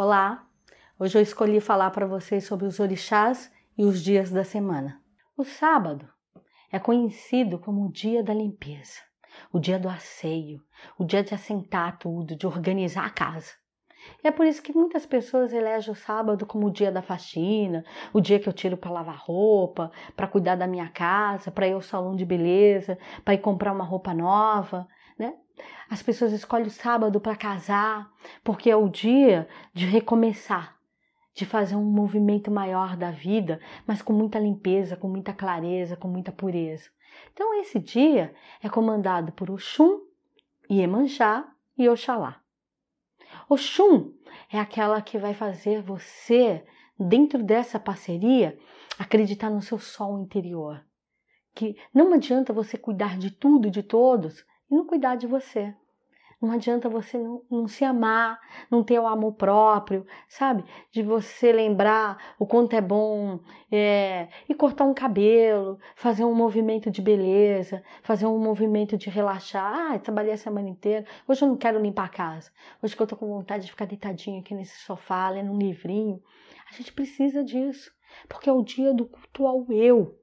Olá! Hoje eu escolhi falar para vocês sobre os orixás e os dias da semana. O sábado é conhecido como o dia da limpeza, o dia do asseio, o dia de assentar tudo, de organizar a casa. E é por isso que muitas pessoas elegem o sábado como o dia da faxina, o dia que eu tiro para lavar roupa, para cuidar da minha casa, para ir ao salão de beleza, para ir comprar uma roupa nova, né? As pessoas escolhem o sábado para casar, porque é o dia de recomeçar, de fazer um movimento maior da vida, mas com muita limpeza, com muita clareza, com muita pureza. Então esse dia é comandado por Oxum, Iemanjá e Oxalá. Oxum é aquela que vai fazer você, dentro dessa parceria, acreditar no seu sol interior. Que não adianta você cuidar de tudo e de todos e não cuidar de você. Não adianta você não, não, se amar, não ter o amor próprio, sabe? De você lembrar o quanto é bom é, e cortar um cabelo, fazer um movimento de beleza, fazer um movimento de relaxar. Ah, trabalhei a semana inteira, hoje eu não quero limpar a casa. Hoje que eu tô com vontade de ficar deitadinha aqui nesse sofá, lendo um livrinho. A gente precisa disso, porque é o dia do culto ao eu.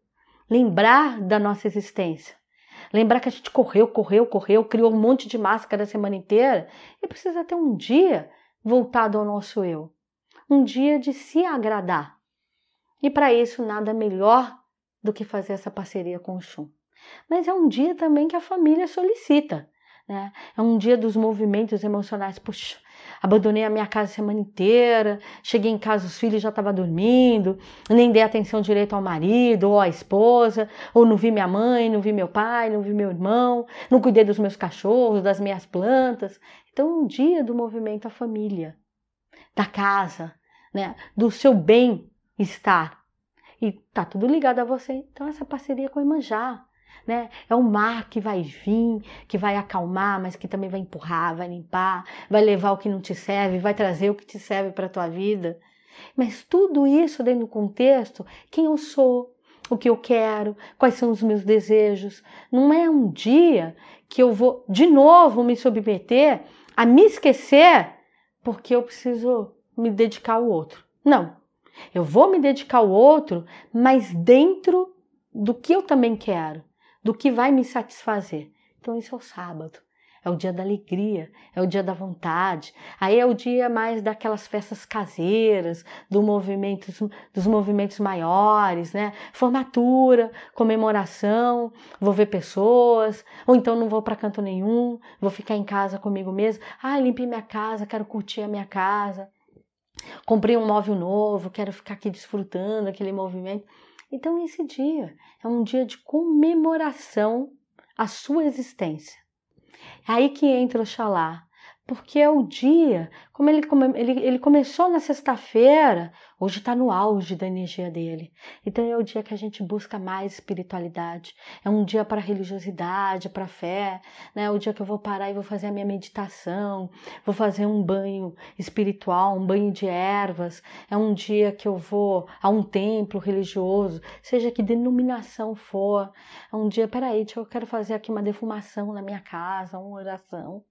Lembrar da nossa existência Lembrar que a gente correu, correu, correu, criou um monte de máscara a semana inteira e precisa ter um dia voltado ao nosso eu. Um dia de se agradar. E para isso, nada melhor do que fazer essa parceria com o Chum. Mas é um dia também que a família solicita. Né? É um dia dos movimentos emocionais. Puxa, abandonei a minha casa a semana inteira, cheguei em casa, os filhos já estavam dormindo, nem dei atenção direito ao marido ou à esposa, ou não vi minha mãe, não vi meu pai, não vi meu irmão, não cuidei dos meus cachorros, das minhas plantas. Então, um dia do movimento à família, da casa, né, do seu bem-estar. E tá tudo ligado a você. Então, essa parceria com o Imanjá né? É um mar que vai vir, que vai acalmar, mas que também vai empurrar, vai limpar, vai levar o que não te serve, vai trazer o que te serve para a tua vida. Mas tudo isso dentro do contexto, quem eu sou, o que eu quero, quais são os meus desejos. Não é um dia que eu vou de novo me submeter a me esquecer porque eu preciso me dedicar ao outro. Não. Eu vou me dedicar ao outro, mas dentro do que eu também quero do que vai me satisfazer. Então, esse é o sábado. É o dia da alegria, é o dia da vontade. Aí é o dia mais daquelas festas caseiras, do movimento, dos movimentos maiores, né? Formatura, comemoração, vou ver pessoas, ou então não vou para canto nenhum, vou ficar em casa comigo mesmo. Ah, limpei minha casa, quero curtir a minha casa. Comprei um móvel novo, quero ficar aqui desfrutando aquele movimento. Então, esse dia é um dia de comemoração à sua existência. É aí que entra o Xalá, porque é o dia, como ele, ele, ele começou na sexta-feira, hoje está no auge da energia dele. Então é o dia que a gente busca mais espiritualidade. É um dia para religiosidade, para fé. Né? É o dia que eu vou parar e vou fazer a minha meditação, vou fazer um banho espiritual, um banho de ervas. É um dia que eu vou a um templo religioso, seja que denominação for. É um dia, peraí, eu quero fazer aqui uma defumação na minha casa, uma oração.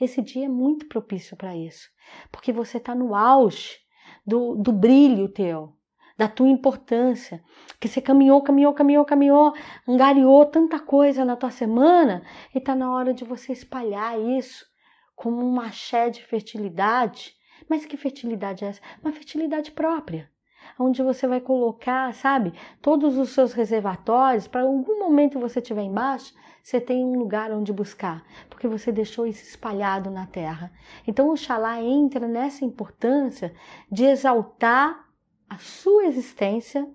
Esse dia é muito propício para isso, porque você está no auge do, do brilho teu, da tua importância, que você caminhou, caminhou, caminhou, caminhou, angariou tanta coisa na tua semana e está na hora de você espalhar isso como um axé de fertilidade. Mas que fertilidade é essa? Uma fertilidade própria onde você vai colocar, sabe, todos os seus reservatórios, para algum momento você estiver embaixo, você tem um lugar onde buscar, porque você deixou isso espalhado na terra. Então o Xalá entra nessa importância de exaltar a sua existência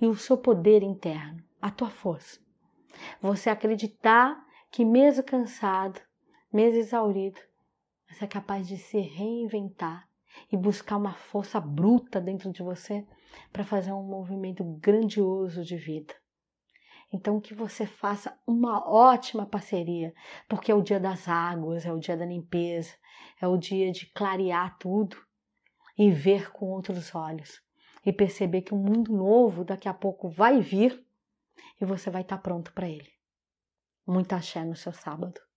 e o seu poder interno, a tua força. Você acreditar que mesmo cansado, mesmo exaurido, você é capaz de se reinventar e buscar uma força bruta dentro de você para fazer um movimento grandioso de vida. Então que você faça uma ótima parceria, porque é o dia das águas, é o dia da limpeza, é o dia de clarear tudo e ver com outros olhos e perceber que um mundo novo daqui a pouco vai vir e você vai estar pronto para ele. Muita axé no seu sábado.